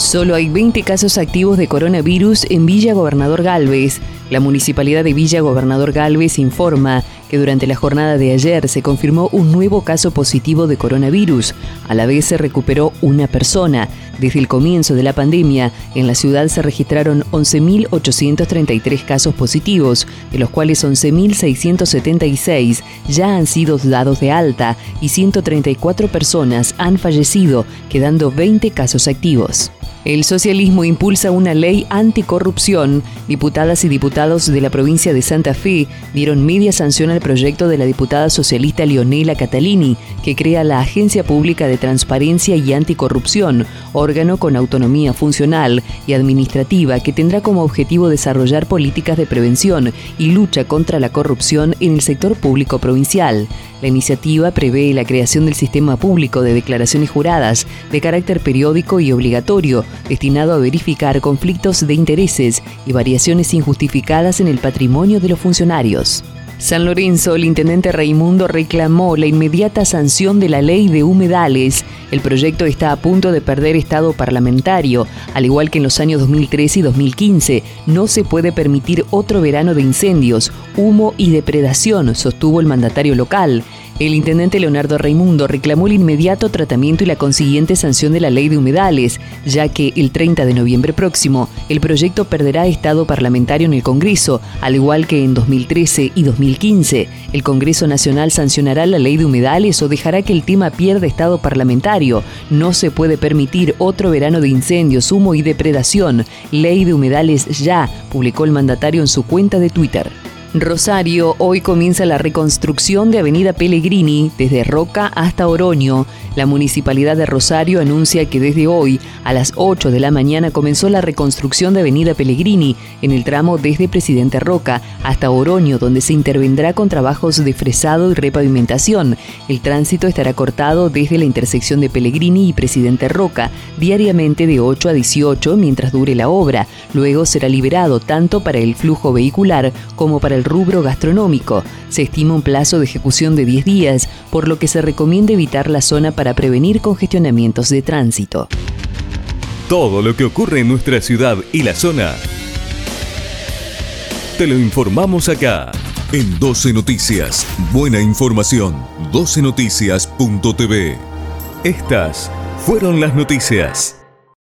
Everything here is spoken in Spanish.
Solo hay 20 casos activos de coronavirus en Villa Gobernador Galvez. La municipalidad de Villa Gobernador Galvez informa que durante la jornada de ayer se confirmó un nuevo caso positivo de coronavirus. A la vez se recuperó una persona. Desde el comienzo de la pandemia, en la ciudad se registraron 11.833 casos positivos, de los cuales 11.676 ya han sido dados de alta y 134 personas han fallecido, quedando 20 casos activos. El socialismo impulsa una ley anticorrupción. Diputadas y diputados de la provincia de Santa Fe dieron media sanción al proyecto de la diputada socialista Leonela Catalini, que crea la Agencia Pública de Transparencia y Anticorrupción, órgano con autonomía funcional y administrativa que tendrá como objetivo desarrollar políticas de prevención y lucha contra la corrupción en el sector público provincial. La iniciativa prevé la creación del sistema público de declaraciones juradas de carácter periódico y obligatorio, destinado a verificar conflictos de intereses y variaciones injustificadas en el patrimonio de los funcionarios. San Lorenzo, el intendente Raimundo reclamó la inmediata sanción de la ley de humedales. El proyecto está a punto de perder estado parlamentario, al igual que en los años 2013 y 2015. No se puede permitir otro verano de incendios, humo y depredación, sostuvo el mandatario local. El intendente Leonardo Raimundo reclamó el inmediato tratamiento y la consiguiente sanción de la ley de humedales, ya que el 30 de noviembre próximo el proyecto perderá estado parlamentario en el Congreso, al igual que en 2013 y 2015. El Congreso Nacional sancionará la ley de humedales o dejará que el tema pierda estado parlamentario. No se puede permitir otro verano de incendios, humo y depredación. Ley de humedales ya, publicó el mandatario en su cuenta de Twitter. Rosario, hoy comienza la reconstrucción de Avenida Pellegrini desde Roca hasta Oroño. La Municipalidad de Rosario anuncia que desde hoy, a las 8 de la mañana, comenzó la reconstrucción de Avenida Pellegrini en el tramo desde Presidente Roca hasta Oroño, donde se intervendrá con trabajos de fresado y repavimentación. El tránsito estará cortado desde la intersección de Pellegrini y Presidente Roca, diariamente de 8 a 18 mientras dure la obra. Luego será liberado tanto para el flujo vehicular como para el rubro gastronómico. Se estima un plazo de ejecución de 10 días, por lo que se recomienda evitar la zona para prevenir congestionamientos de tránsito. Todo lo que ocurre en nuestra ciudad y la zona, te lo informamos acá. En 12 Noticias, buena información. 12noticias.tv. Estas fueron las noticias.